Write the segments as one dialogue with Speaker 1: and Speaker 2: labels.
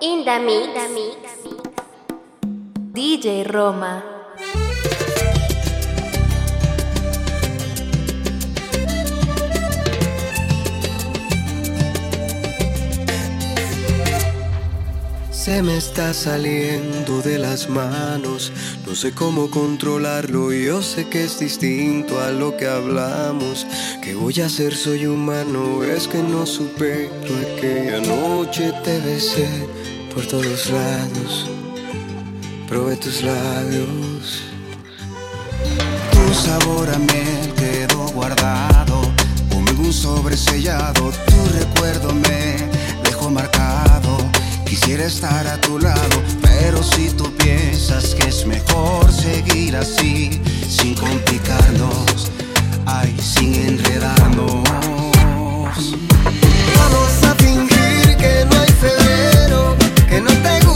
Speaker 1: In the mix. DJ Roma.
Speaker 2: Se me está saliendo de las manos, no sé cómo controlarlo, yo sé que es distinto a lo que hablamos, que voy a hacer soy humano, es que no supe lo aquella noche te besé por todos lados, probé tus labios.
Speaker 3: Tu sabor a miel quedó guardado, conmigo un sobresellado, tu recuerdo me dejó marcado. Quisiera estar a tu lado, pero si tú piensas que es mejor seguir así, sin complicarnos, ay, sin enredarnos.
Speaker 4: não tem.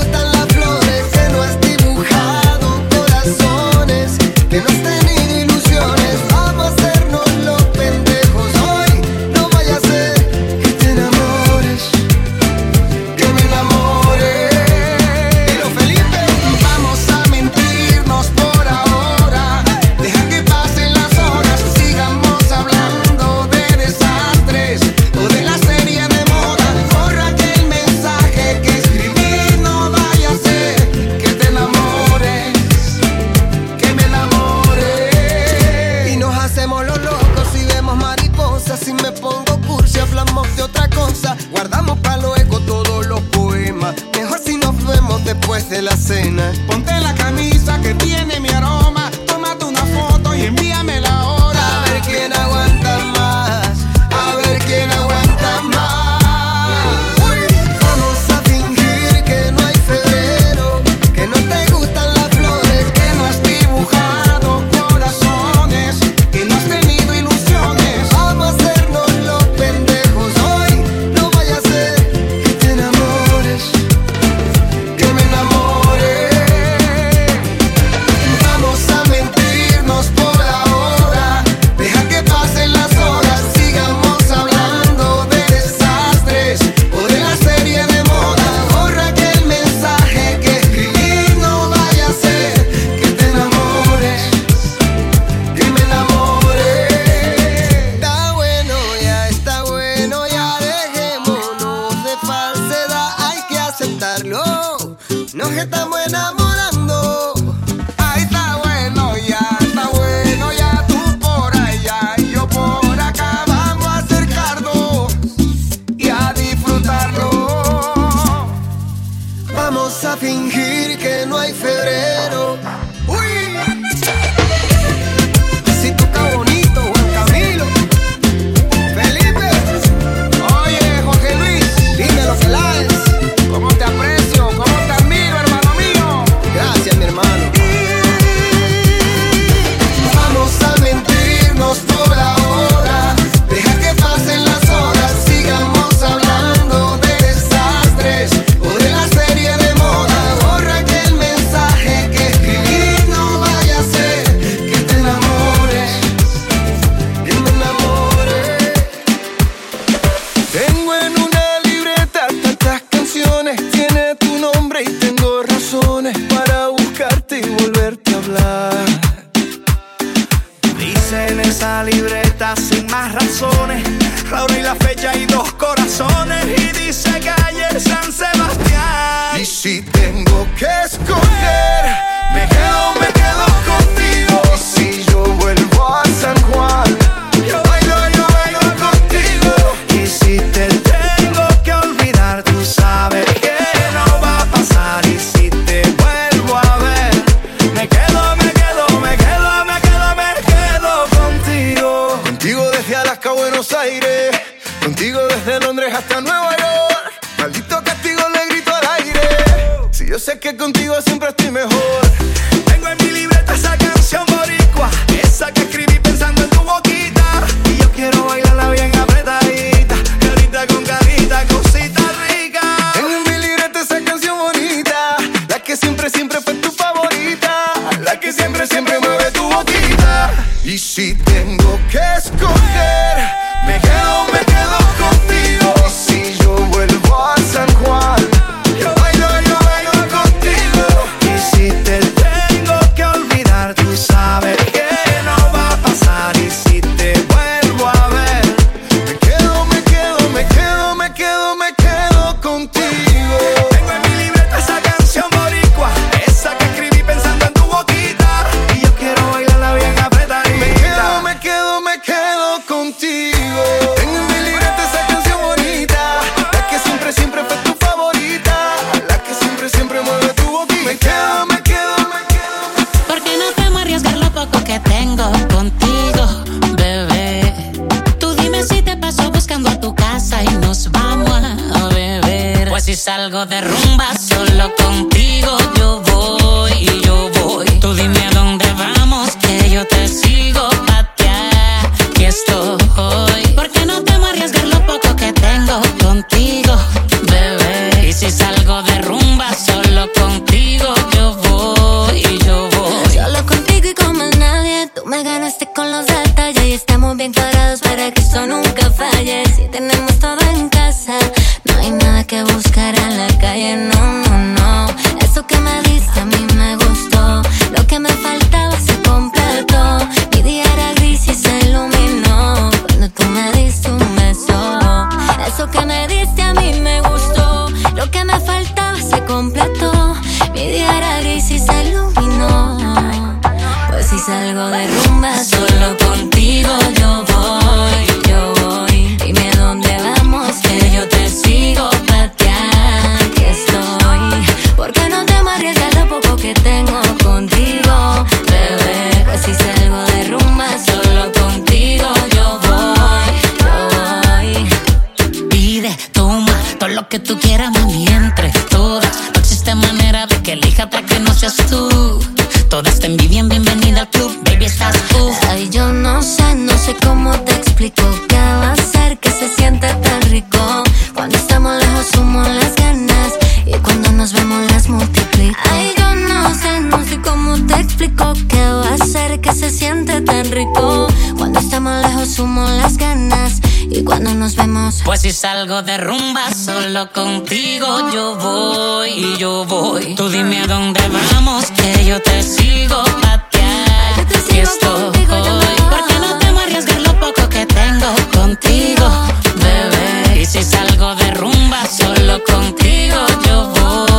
Speaker 4: Ganas y cuando nos vemos.
Speaker 5: Pues si salgo de rumba, solo contigo yo voy y yo voy. Tú dime a dónde vamos, que yo te sigo patear.
Speaker 4: Yo te sigo
Speaker 5: estoy.
Speaker 4: contigo, voy.
Speaker 5: Porque no te arriesgar lo poco que tengo contigo, bebé. Y si salgo de rumba, solo contigo yo voy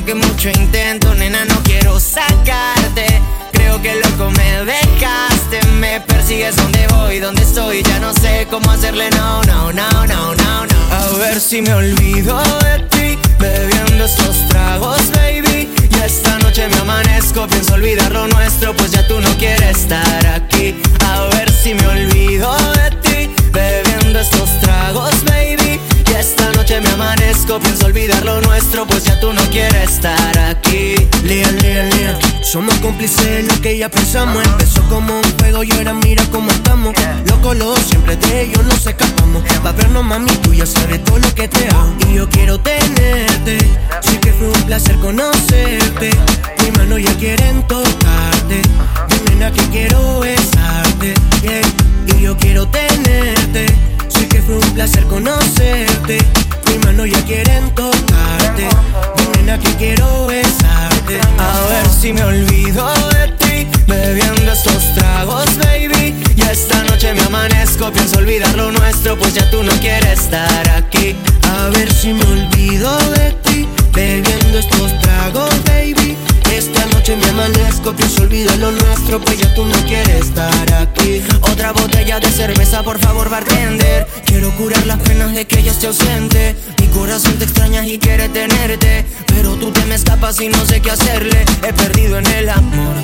Speaker 6: aunque mucho intento, nena, no quiero sacarte. Creo que loco me dejaste, me persigues donde voy, donde estoy, ya no sé cómo hacerle, no, no, no, no, no, no. A ver si me olvido de ti, bebiendo estos tragos, baby. Y esta noche me amanezco, pienso olvidar lo nuestro, pues ya tú no quieres estar aquí. A ver si me olvido de ti, bebiendo estos tragos, baby. Y esta noche me amanezco, pienso olvidar lo nuestro, pues ya tú no quieres estar aquí.
Speaker 7: Lía, lía, lía. Somos cómplices de lo que ya pensamos. Empezó como un juego y ahora mira cómo estamos. Loco, lo siempre de ellos nos escapamos. Va a vernos, mami, tú ya sabes todo lo que te hago. Y yo quiero tenerte. Sí que fue un placer conocerte. Mis manos ya quieren tocarte. Mi nena que quiero besarte. yeah. Y yo quiero tenerte. Que fue un placer conocerte. Mis manos ya quieren tocarte. Mi nena que quiero besarte.
Speaker 6: A ver si me olvido de ti, bebiendo estos tragos, baby. Y esta noche me amanezco, pienso olvidar lo nuestro, pues ya tú no quieres estar aquí.
Speaker 7: A ver si me olvido de ti, bebiendo estos tragos, baby. Esta noche me amanezco, pienso olvidar lo nuestro, pues ya tú no quieres estar aquí.
Speaker 6: Otra botella de cerveza, por favor, bartender. Quiero curar las penas de que ella esté ausente. Mi corazón te extraña y quiere tenerte. Pero tú te me escapas y no sé qué hacerle. He perdido en el amor.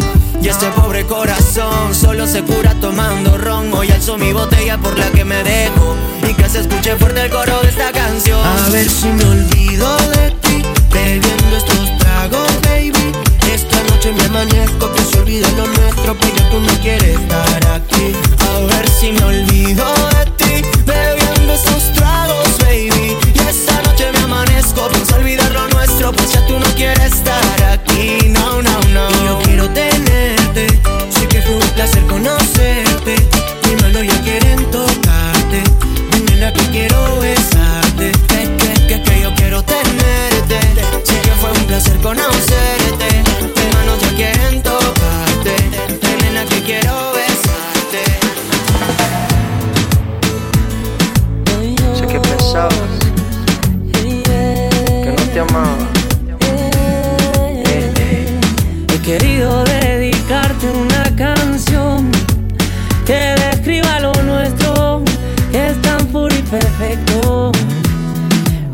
Speaker 6: Y este pobre corazón solo se cura tomando ron. Hoy alzo mi botella por la que me dejo. Y que se escuche fuerte el coro de esta canción.
Speaker 7: A ver si me olvido de ti, bebiendo estos tragos, baby. Esta noche me amanezco, pienso olvidar lo nuestro, ya tú no quieres estar aquí.
Speaker 6: A ver si me olvido de ti, bebiendo esos tragos, baby. Y esta noche me amanezco, pienso olvidar lo nuestro, pues ya tú no quieres estar aquí. No, no, no.
Speaker 7: Y yo quiero tenerte, sé que fue un placer conocerte. Mis manos ya quieren tocarte, mi nena que quiero besarte.
Speaker 6: Que, que, que, que yo quiero tenerte. Sé que fue un placer conocerte.
Speaker 8: No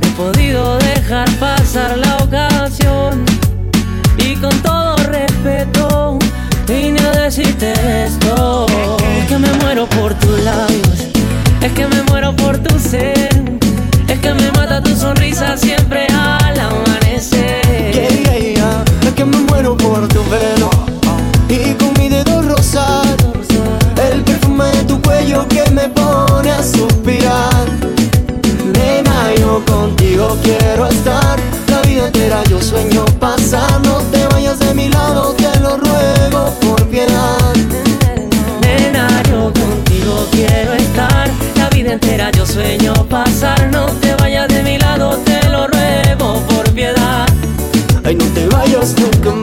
Speaker 8: he podido dejar pasar la ocasión y con todo respeto vine a decirte esto. Es que me muero por tus labios,
Speaker 6: quiero estar la vida entera. Yo sueño pasar, no te vayas de mi lado, te lo ruego por piedad.
Speaker 8: Nena, yo contigo quiero estar la vida entera. Yo sueño pasar, no te vayas de mi lado, te lo ruego por piedad.
Speaker 6: Ay, no te vayas nunca más.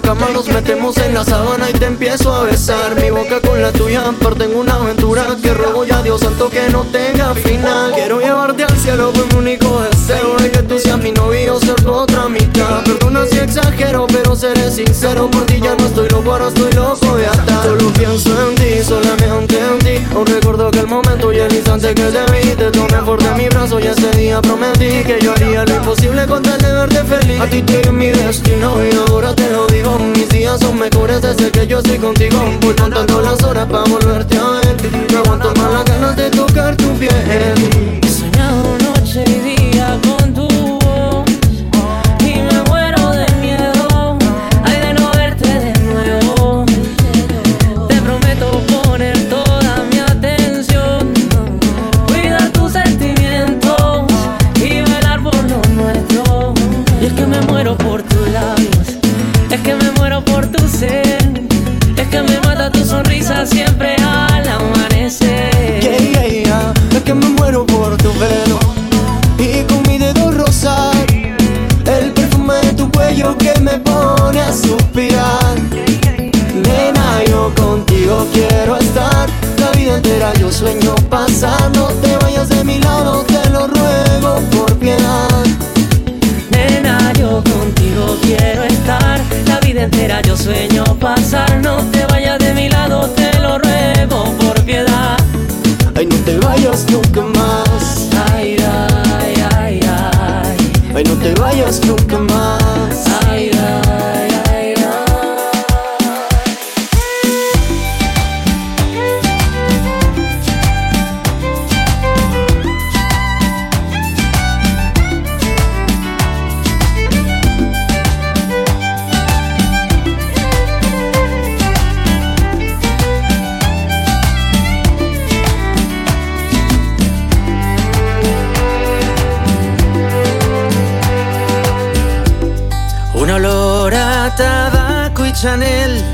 Speaker 6: La cama nos metemos en la sábana y te empiezo a besar. Mi boca con la tuya parten una aventura que ruego ya Dios santo que no tenga final. Quiero llevarte al cielo fue mi único deseo y que tú seas mi novio ser tu otra mitad. Perdona si exagero pero seré sincero por ti ya no estoy loco ahora estoy loco de atar. Solo pienso en ti, solamente en ti Aún recuerdo aquel momento y el instante que te vi. Te tomé de mi brazo y ese día prometí Que yo haría lo imposible con tal de verte feliz. A ti te mi destino y ahora te lo digo. Mis días son mejores desde que yo estoy contigo. Voy contando las horas para volverte a ver. No aguanto más ganas de tocar tu piel.
Speaker 8: He soñado noche y día
Speaker 6: quiero estar la vida entera. Yo sueño pasar, no te vayas de mi lado, te lo ruego por piedad.
Speaker 8: Nena, yo contigo quiero estar la vida entera. Yo sueño pasar, no te vayas de mi lado, te lo ruego por piedad.
Speaker 6: Ay, no te vayas nunca más.
Speaker 8: Ay, ay, ay, ay.
Speaker 6: Ay, no te vayas nunca más.
Speaker 9: Chanel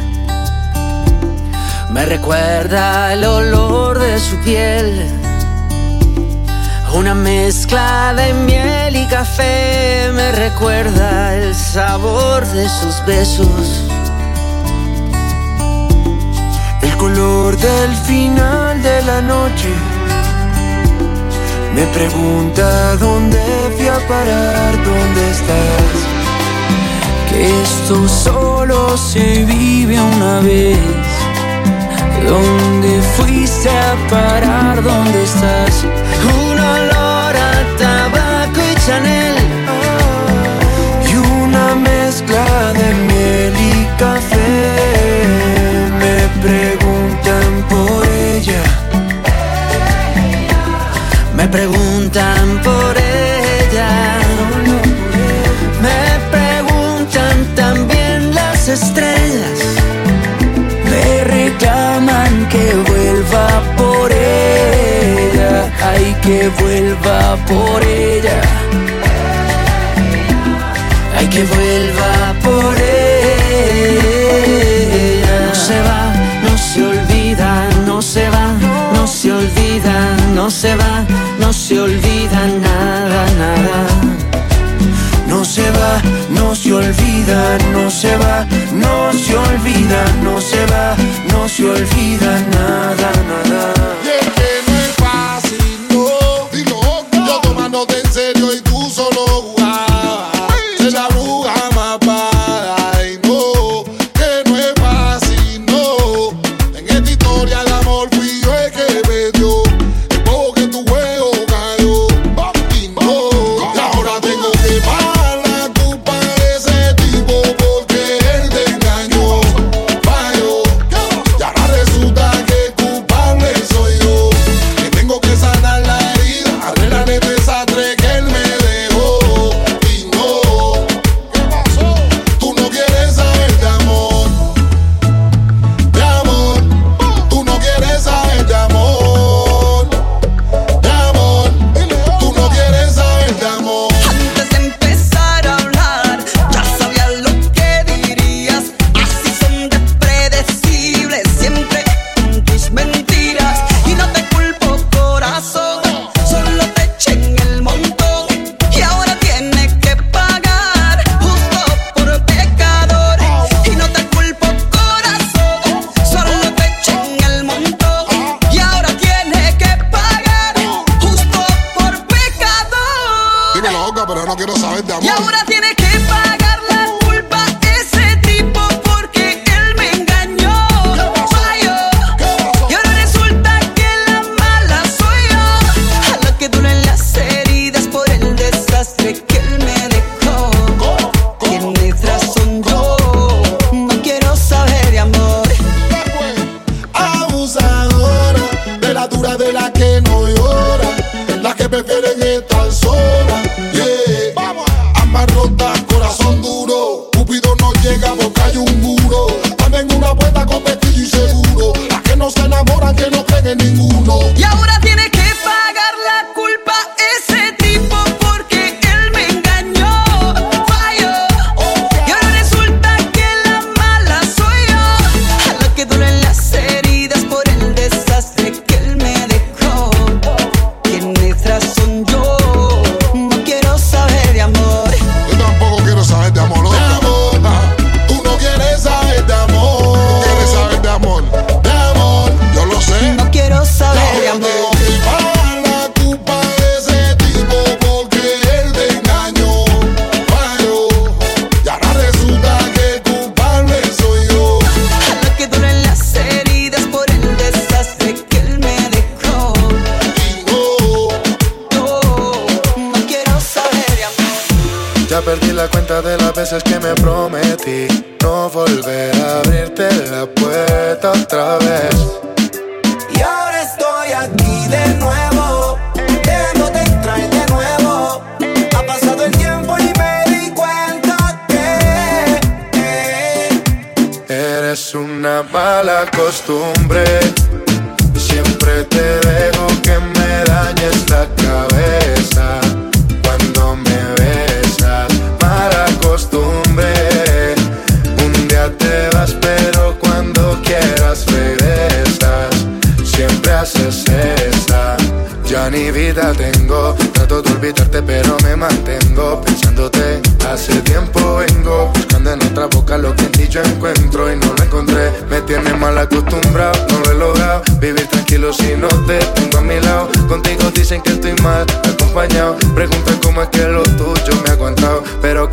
Speaker 9: me recuerda el olor de su piel. Una mezcla de miel y café me recuerda el sabor de sus besos.
Speaker 10: El color del final de la noche me pregunta dónde fui a parar, dónde estás.
Speaker 9: Esto solo se vive una vez. ¿Dónde fuiste a parar? ¿Dónde estás? Un olor a tabaco y Chanel.
Speaker 10: Y una mezcla de miel y café me preguntan
Speaker 9: que vuelva por ella. Ay, que vuelva por ella. No se va, no se olvida, no se va, no se olvida, no se va, no se olvida nada, nada.
Speaker 10: No se va, no se olvida, no se va, no se olvida, no se va, no se olvida nada,
Speaker 11: la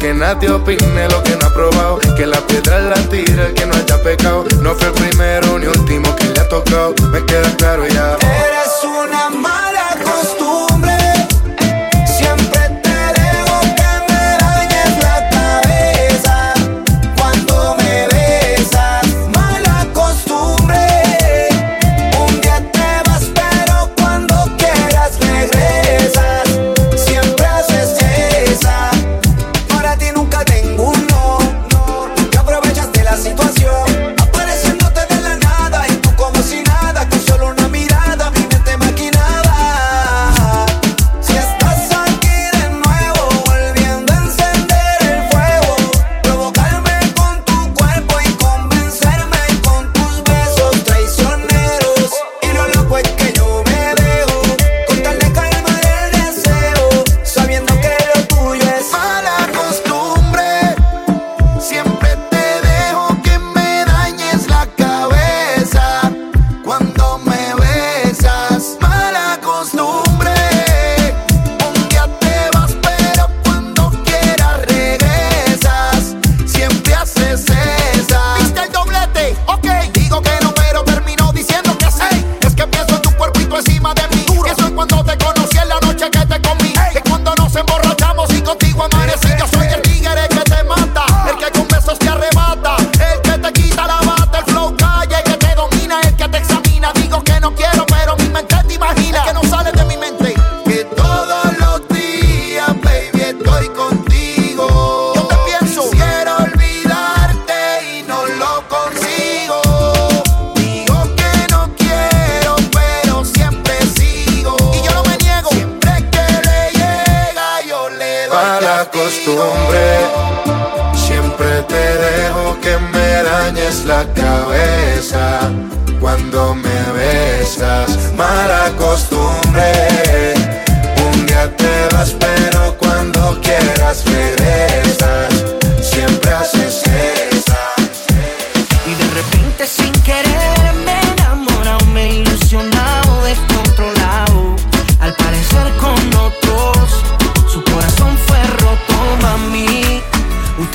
Speaker 11: que nadie opine lo que no ha probado. Que la piedra la tira el que no haya pecado. No fue el primero ni último que le ha tocado. Me queda claro ya.
Speaker 3: eres una mala costumbre.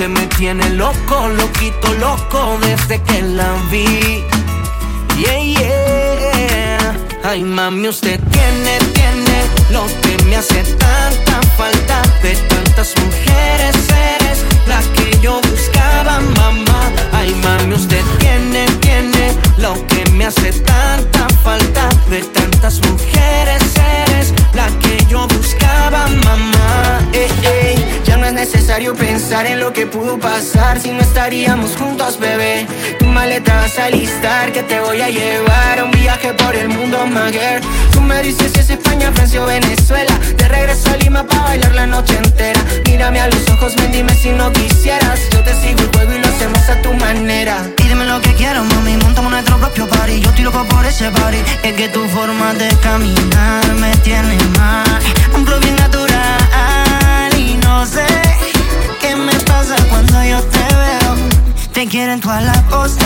Speaker 3: Me
Speaker 6: tiene loco, loquito, loco desde que la vi. Yeah, yeah. Ay, mami, usted tiene lo que me hace tanta falta. De tantas mujeres eres la que yo buscaba, mamá. Ay, mami, usted tiene, tiene lo que me hace tanta falta. De tantas mujeres eres la que yo buscaba, mamá. Eh, eh, ya no es necesario pensar en lo que pudo pasar si no estaríamos juntos, bebé. Maleta vas a alistar que te voy a llevar a un viaje por el mundo, my. Tú me dices si es España, Francia o Venezuela. De regreso a Lima para bailar la noche entera. Mírame a los ojos, ven, dime si no quisieras. Yo te sigo el juego y lo hacemos a tu manera.
Speaker 12: Pídeme lo que quieras, mami, montamos nuestro propio party Yo estoy loco por ese party Es que tu forma de caminar me tiene mal Un flow bien natural Y no sé qué me pasa cuando yo te veo Te quieren todas las poses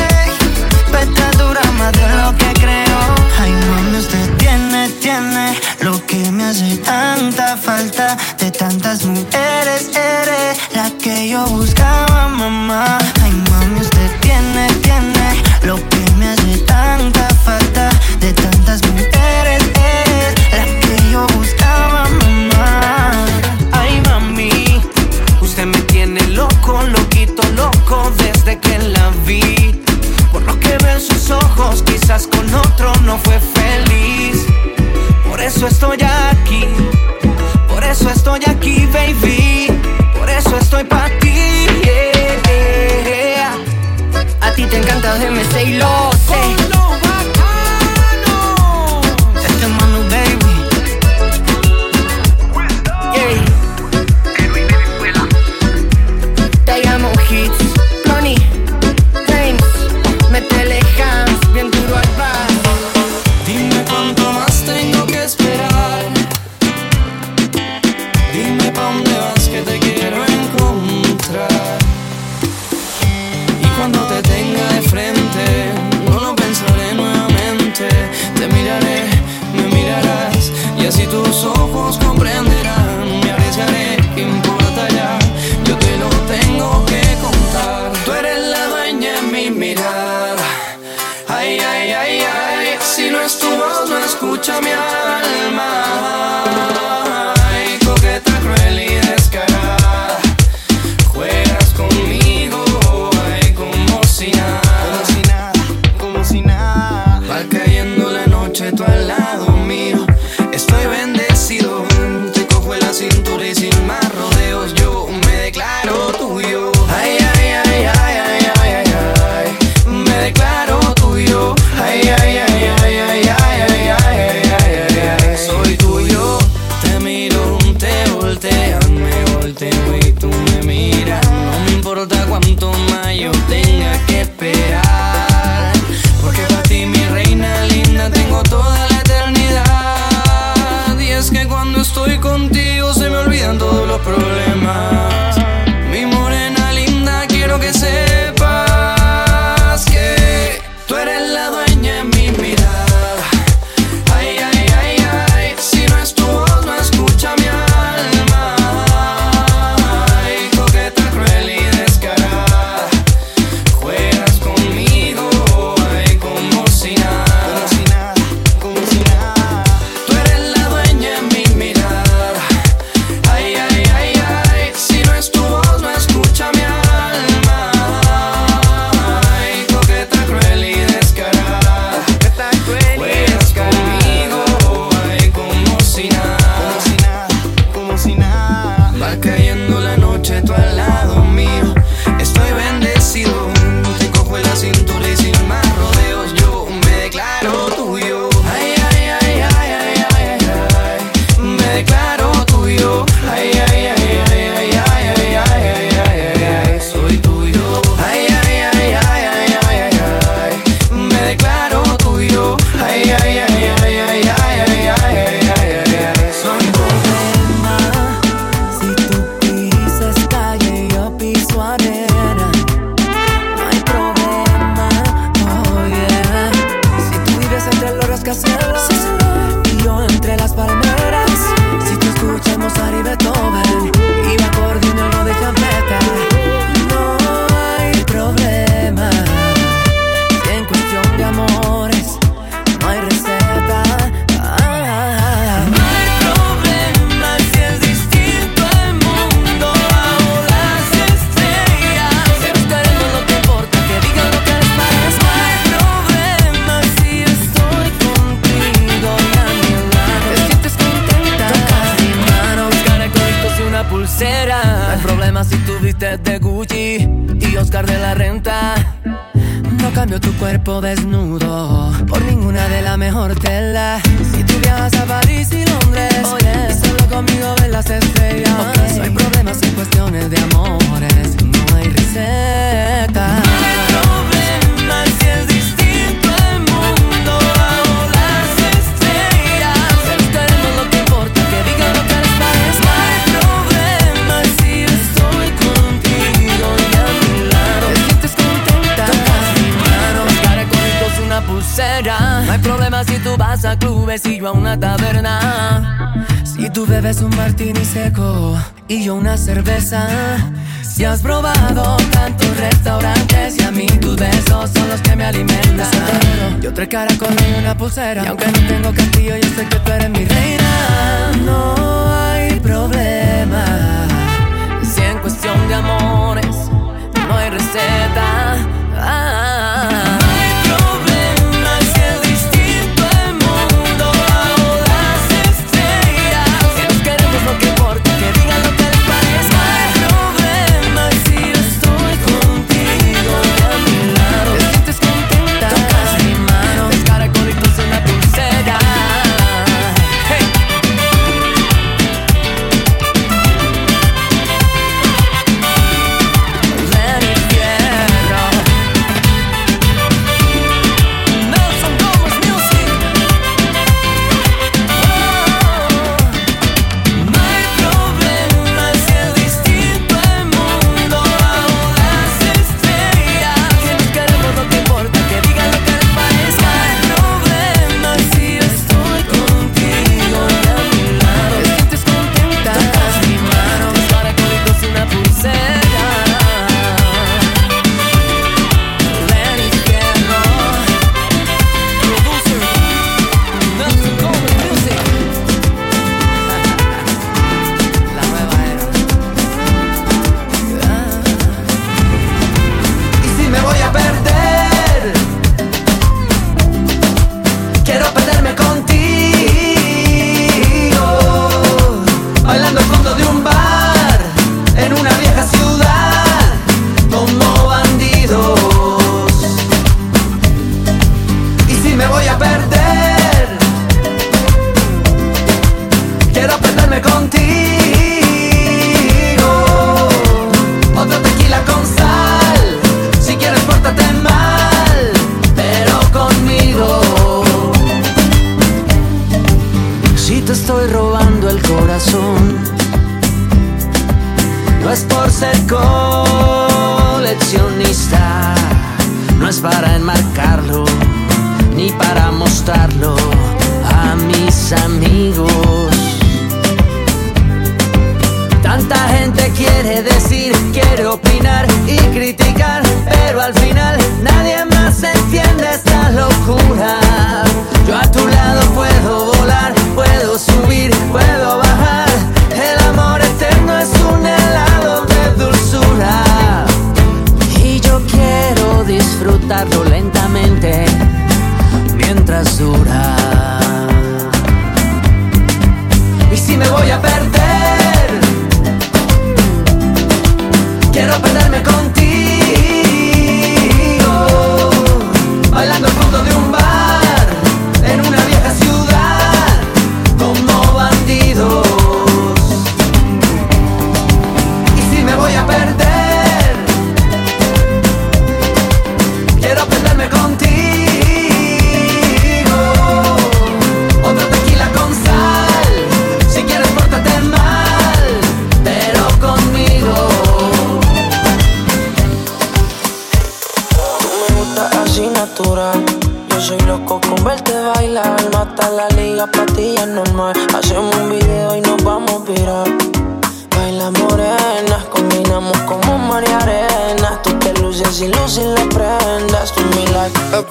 Speaker 12: Vete dura más de lo que creo. Ay, mami, usted tiene, tiene Lo que me hace tanta falta. De tantas mujeres eres La que yo buscaba, mamá. Ay, mami, usted tiene, tiene Lo que me hace tanta falta. De tantas mujeres desde que la vi. Por
Speaker 6: lo que veo en sus ojos,
Speaker 13: quizás con otro no fue feliz. Por eso estoy aquí, por eso estoy aquí, baby. Por eso estoy para ti. A ti te encanta
Speaker 14: de lo
Speaker 13: sé.
Speaker 9: dan ja,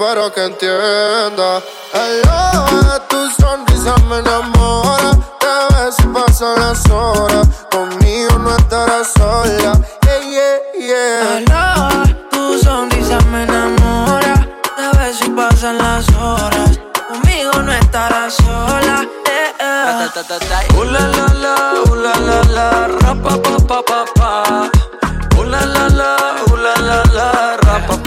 Speaker 15: Espero que entienda. Hello, tu sonrisa me enamora. Te ves y pasan las horas. Conmigo no estarás sola. Yeah, yeah, yeah.
Speaker 9: Aló, tu sonrisa me enamora. A ver si pasan las horas. Conmigo no estarás sola. Eh, eh.
Speaker 16: Uh, la, la, la, uh, la, la, la, ra, pa, pa, pa, pa, pa. Uh, la, la, la, uh, la, la, la,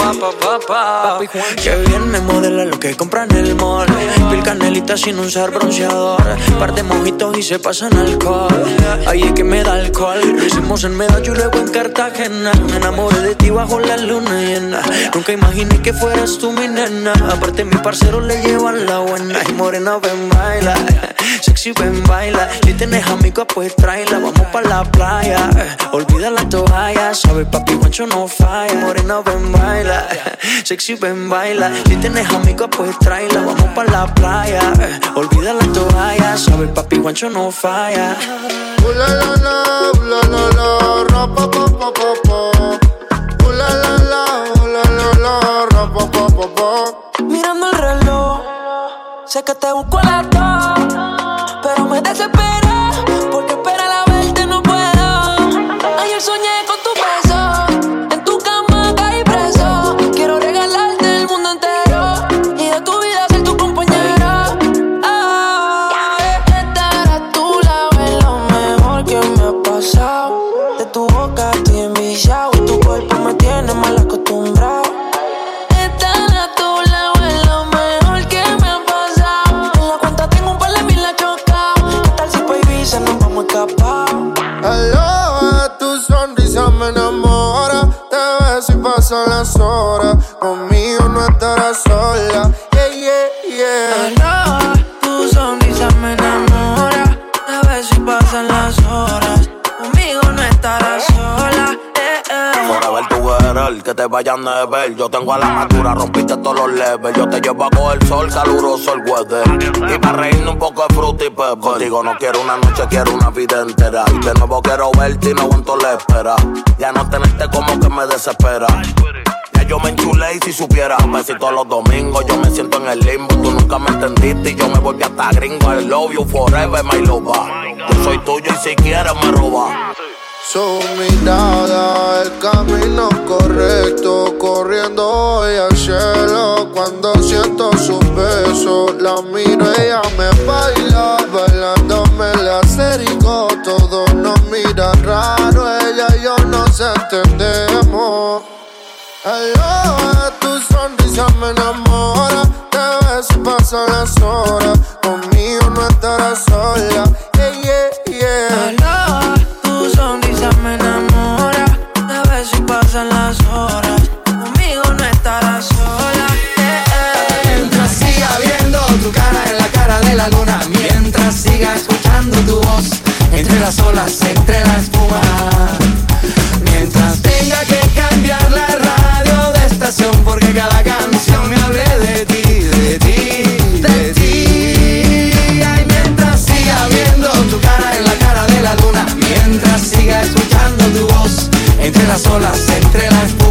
Speaker 16: pa, pa, pa, pa, pa.
Speaker 9: Que bien me modela lo que compra en el mall. Pil canelita sin usar bronceador. Par de mojitos y se pasan alcohol. Ahí es que me da alcohol. Lo hicimos en Medallo y luego en Cartagena. Me enamoré de ti bajo la luna llena. Nunca imaginé que fueras tú mi nena. Aparte, mi parcero le llevan la buena. Y morena, ven, baila. Sexy, ven, baila. Si tienes amigos, pues tráela. Vamos pa' la playa. Olvida la toalla. Sabes, papi, guancho no falla. Morena, ven, baila. Sexy, ven, baila. Si tienes amigos, pues tráela. Vamos pa' la playa. Olvida la toalla. Sabes, papi, guancho no falla.
Speaker 15: Uh, la, la, la, uh, la, la, la, ra, pa, pa, pa, pa, pa. Uh, la, la, la, uh, la, la, ra, pa, pa, pa, pa.
Speaker 9: Mirando el reloj. Sé que te busco a las dos. Pero me desespera. Que
Speaker 15: te
Speaker 17: vayan a ver. Yo tengo a la madura, rompiste todos los levels. Yo te llevo a coger sol, caluroso el weather. Y para reírme un poco de fruta y pepper. Contigo no quiero una noche, quiero una vida entera. Y de nuevo quiero verte y no aguanto la espera. Ya no tenerte como que me desespera. Yo me enchulé y si supiera Besito los domingos, yo me siento en el limbo Tú nunca me entendiste y yo me volví hasta gringo I love you forever, my lover Yo soy tuyo y si quieres me roba
Speaker 15: Su mirada, el camino correcto, corriendo hoy al cielo. Cuando siento sus besos, la miro, ella me baila, bailándome la acerico. Todos nos miran raro, ella y yo nos entendemos. Hello, tu sonrisa me enamora, te ves pasan las horas. Conmigo no estarás sola,
Speaker 9: pasan las horas, conmigo no estarás sola.
Speaker 3: Mientras siga viendo tu cara en la cara de la luna, mientras siga escuchando tu voz entre las olas, entre la espuma. Mientras tenga que cambiar la radio de estación porque cada entre las olas, entre las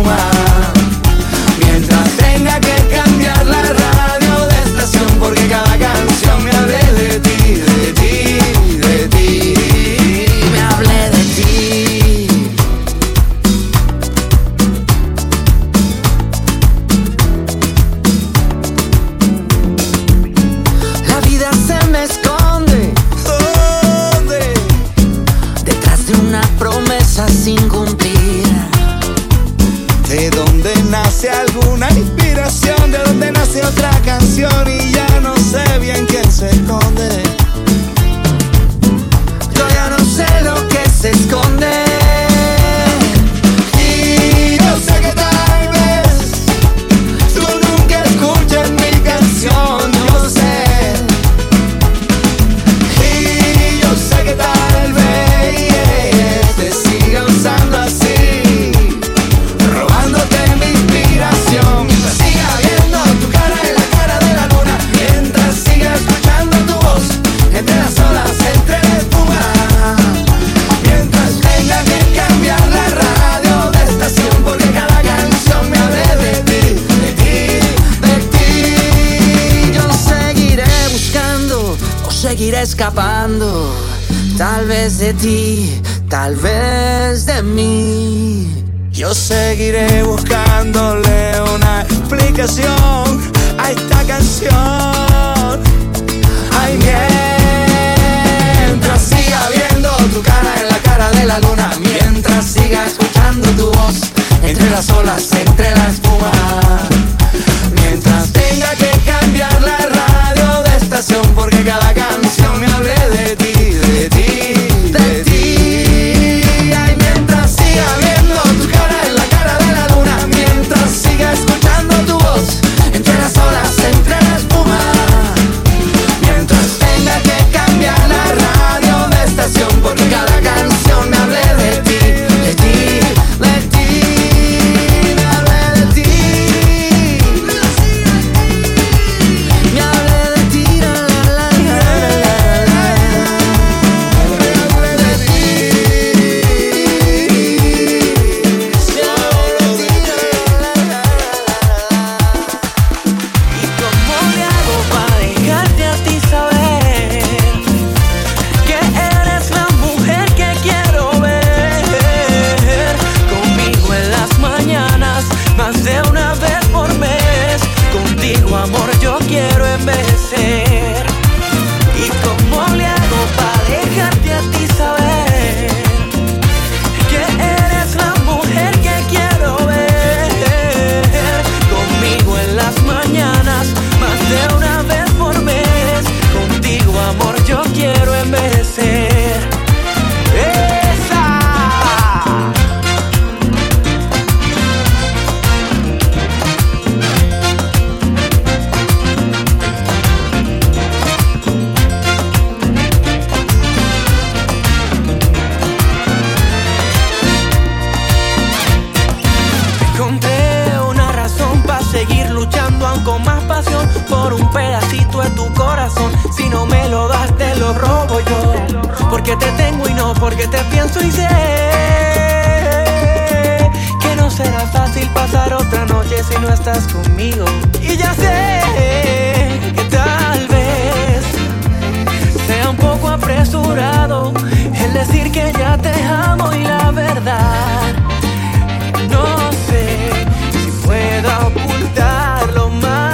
Speaker 3: escapando, tal vez de ti, tal vez de mí. Yo seguiré buscándole una explicación a esta canción. Ay, mientras siga viendo tu cara en la cara de la luna, mientras siga escuchando tu voz entre las olas, entre la espuma, mientras tenga que cambiar la radio de estación porque cada canción me
Speaker 6: lo das, te lo robo yo. Porque te tengo y no porque te pienso y sé que no será fácil pasar otra noche si no estás conmigo. Y ya sé que tal vez sea un poco apresurado el decir que ya te amo y la verdad. No sé si pueda ocultarlo más.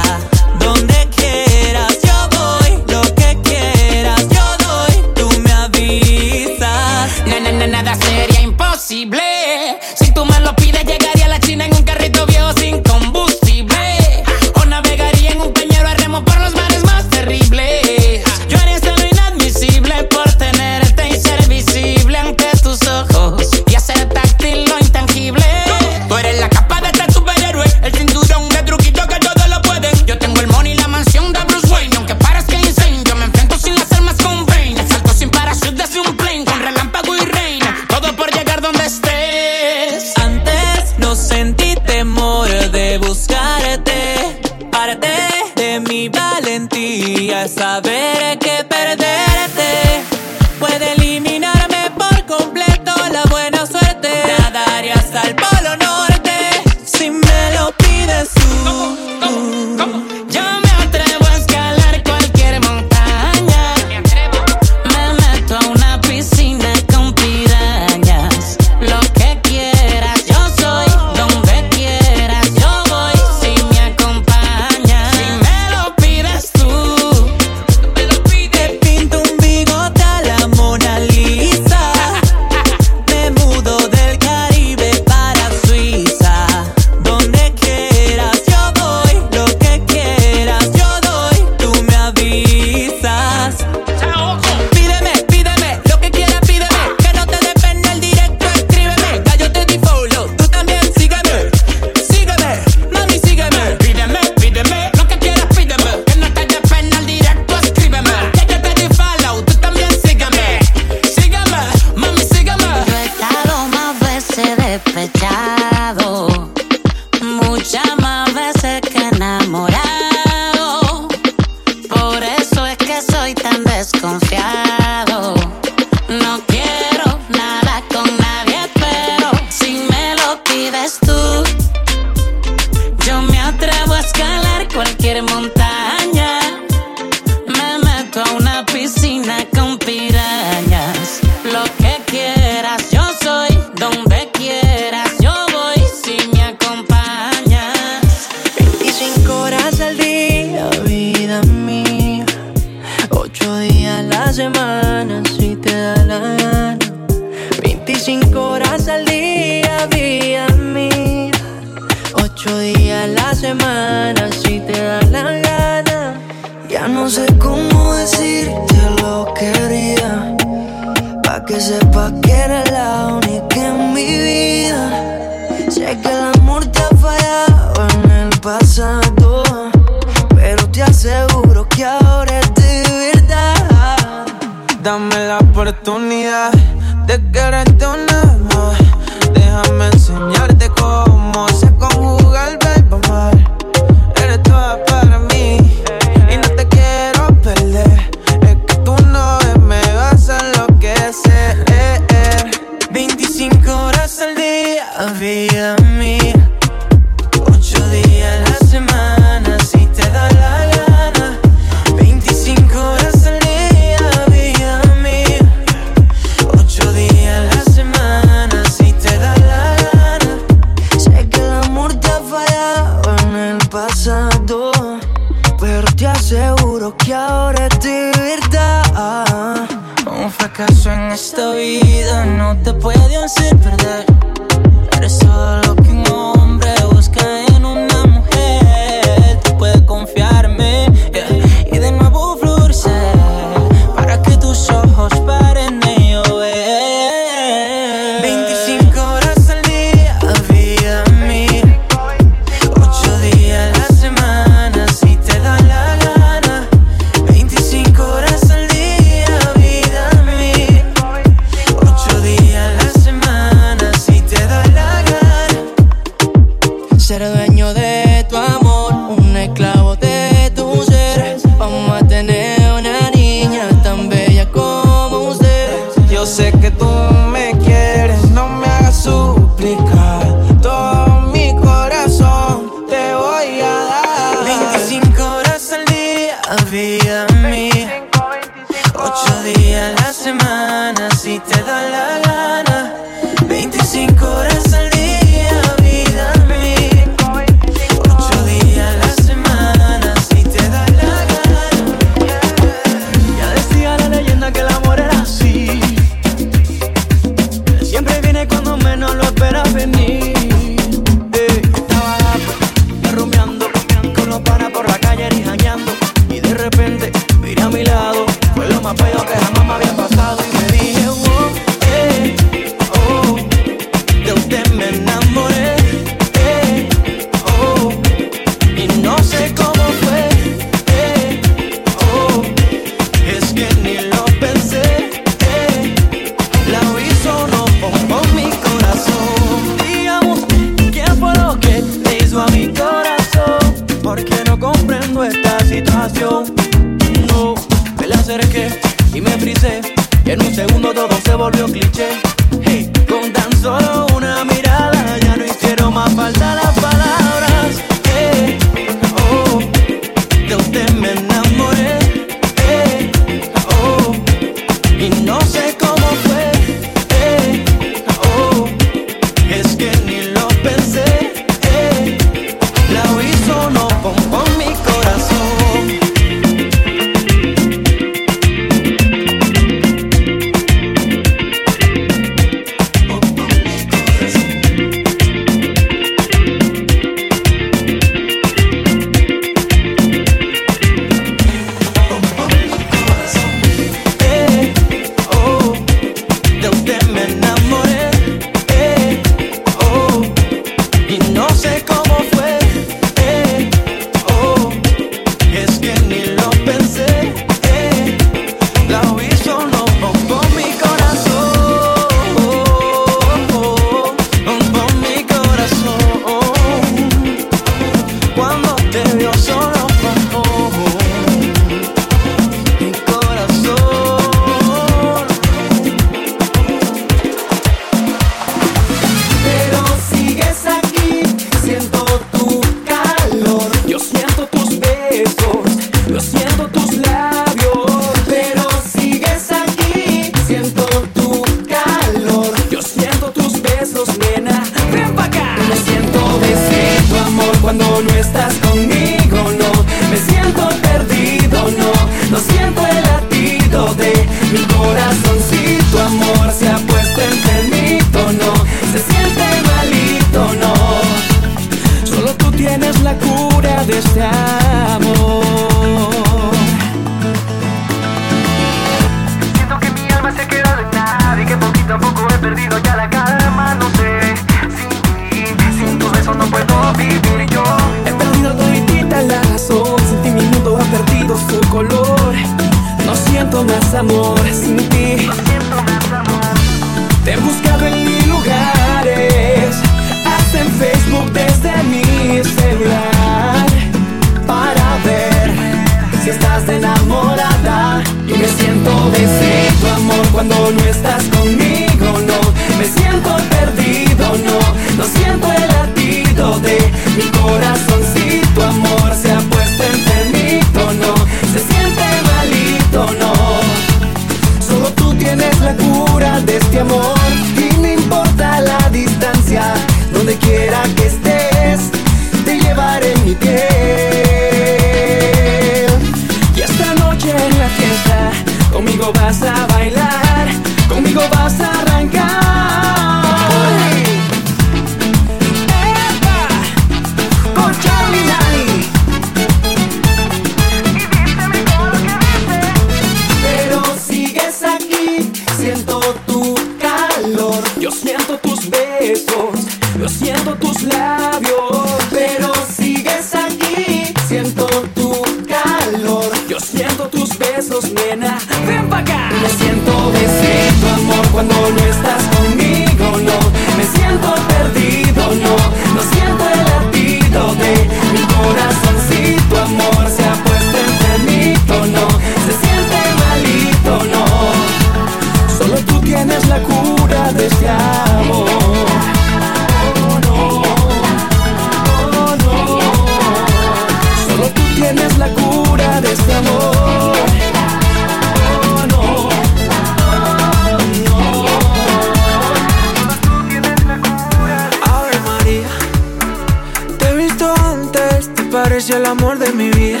Speaker 18: eres el amor de mi
Speaker 14: vida.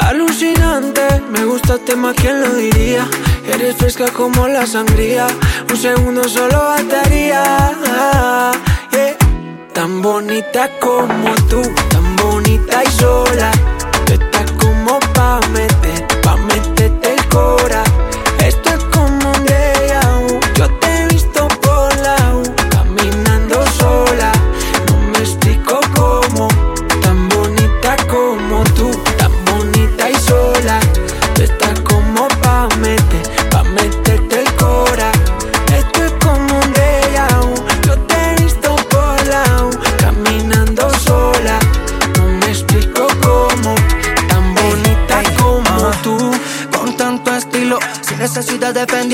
Speaker 14: Alucinante, me gustaste más, ¿quién lo diría? Eres fresca como la sangría, un segundo solo bastaría. Yeah. Tan bonita como tú, tan bonita y sola, tú estás como pa' meter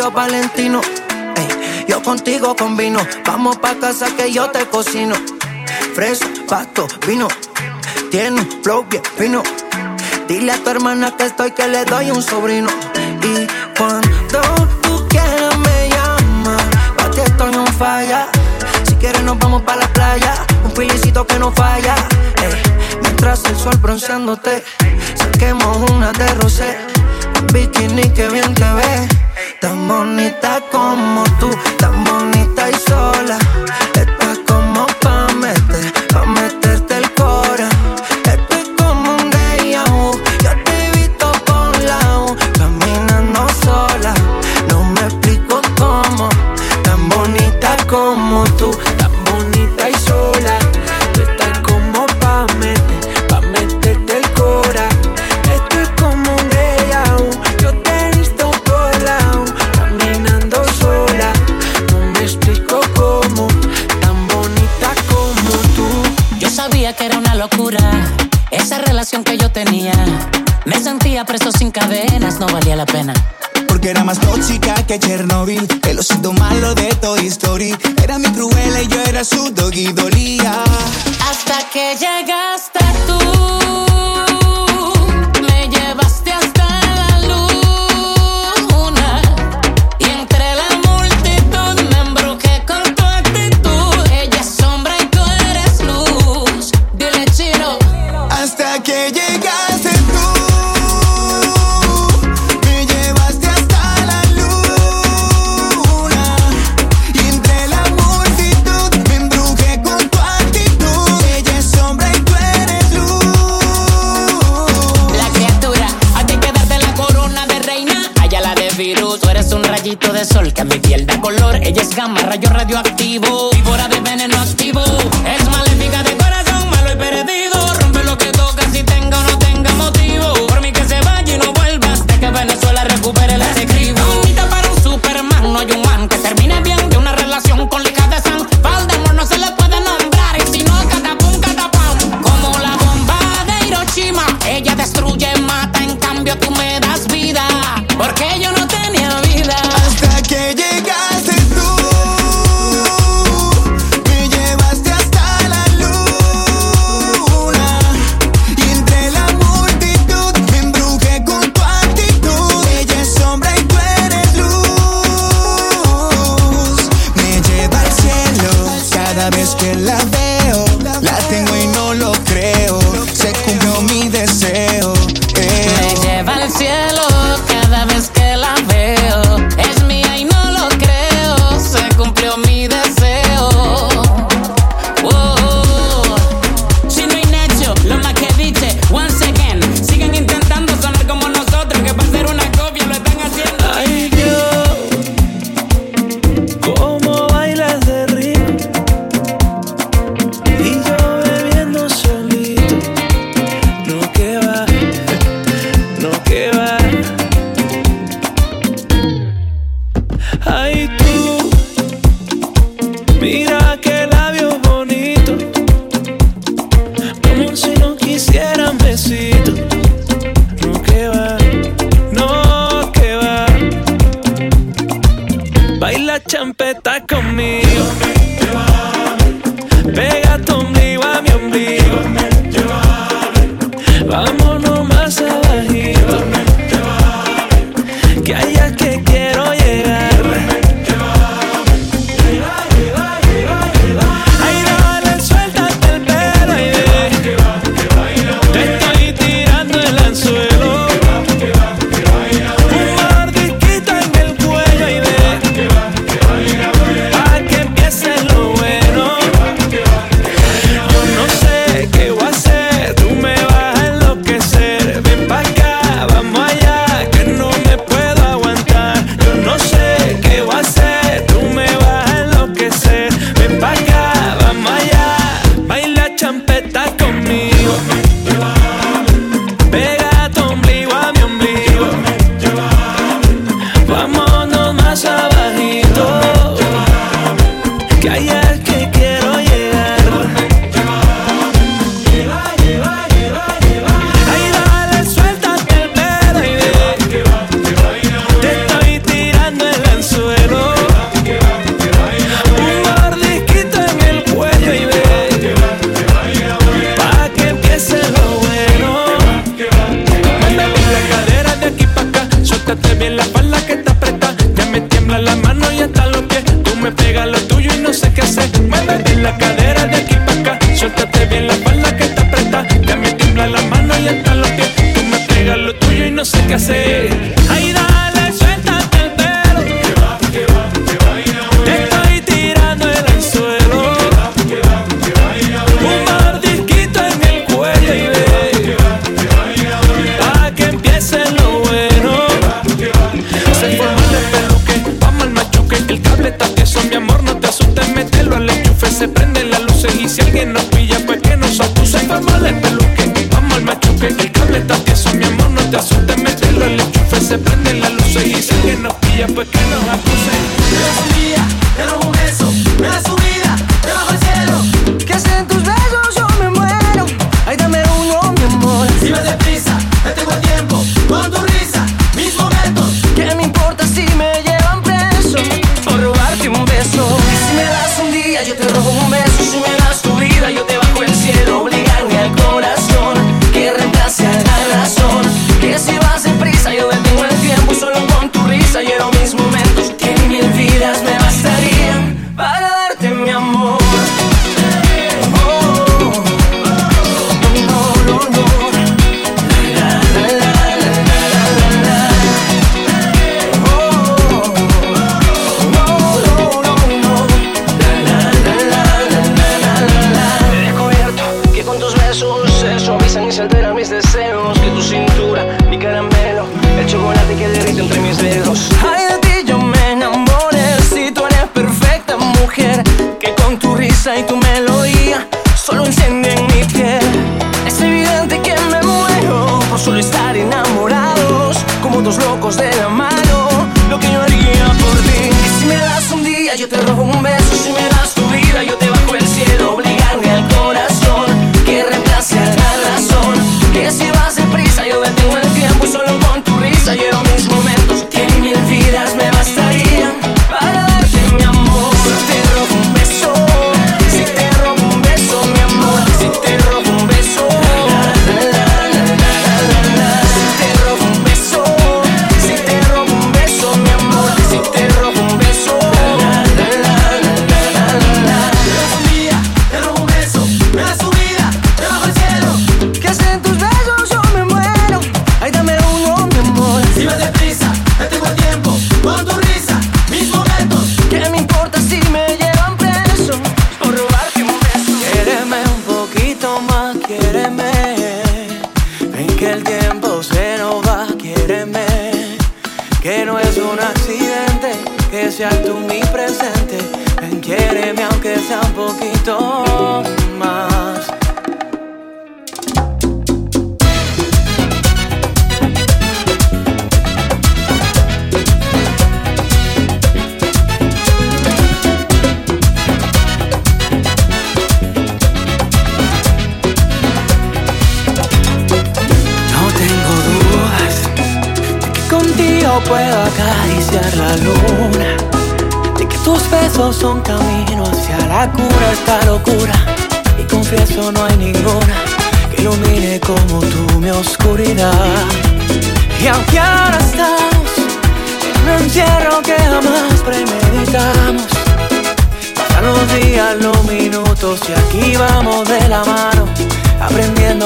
Speaker 14: yo
Speaker 6: Valentino. Yo contigo combino. Vamos pa' casa que yo te cocino. Fresa, pasto, vino. Tiene un flow bien fino. Dile a tu hermana que estoy, que le doy un sobrino. Y cuando tú quieras me llama. Pa' ti estoy un falla. Si quieres nos vamos pa' la playa. Un pilicito que no falla. Mientras el sol bronceándote. Saquemos una de rosé. Un bikini que bien te ve tan bonita como tú, tan bonita y sola.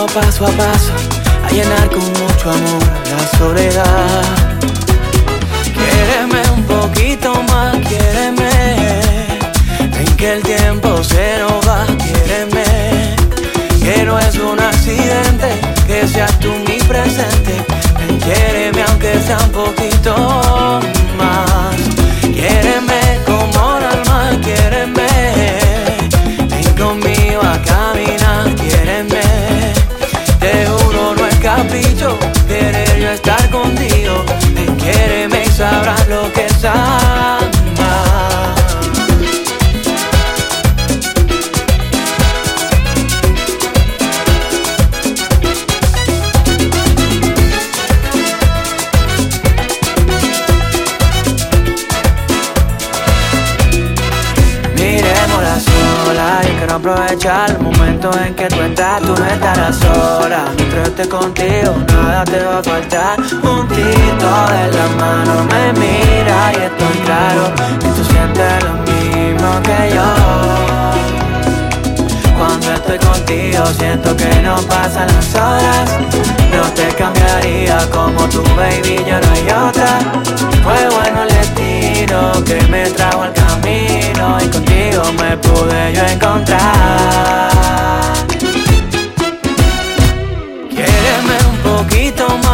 Speaker 6: paso a paso a llenar con mucho amor la soledad. Quiereme un poquito más, quiéreme. en que el tiempo se nos va, quiéreme. Que no es un accidente, que seas tú mi presente. Quiéreme aunque sea un poquito. Miremos la sola y quiero aprovechar el momento en que tú entras, tú me estás sola esté contigo nada te va a faltar. Un tito de la mano me mira y estoy claro que tú sientes lo mismo que yo. Cuando estoy contigo siento que no pasan las horas. No te cambiaría como tu baby, yo no hay otra. Fue bueno el destino que me trajo al camino y contigo me pude yo encontrar.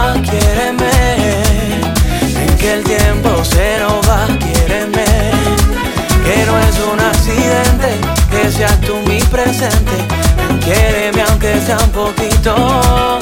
Speaker 6: En que el tiempo se nos va, quiéreme. Que no es un accidente, que seas tú mi presente. Quiéreme aunque sea un poquito.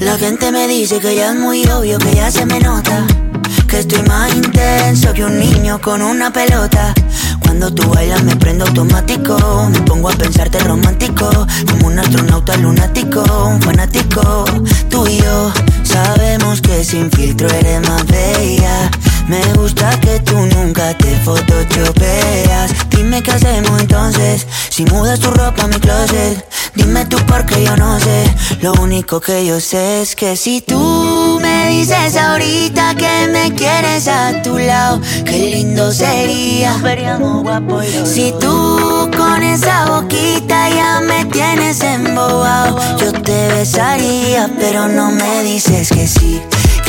Speaker 12: La gente me dice que ya es muy obvio, que ya se me nota. Que estoy más intenso que un niño con una pelota. Cuando tú bailas me prendo automático. Me pongo a pensarte romántico. Como un astronauta lunático, un fanático. Tú y yo sabemos que sin filtro eres más bella. Me gusta que tú nunca te photoshopeas. Dime qué hacemos entonces. Si mudas tu ropa a mi closet. Dime tú porque yo no sé. Lo único que yo sé es que si tú me dices ahorita que me quieres a tu lado, qué lindo sería. Si tú con esa boquita ya me tienes embobado, yo te besaría, pero no me dices que sí.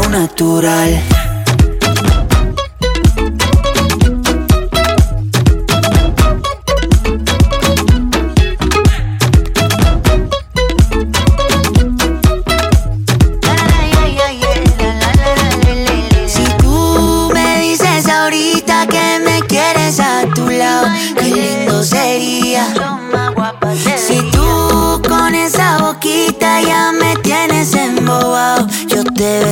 Speaker 12: natural.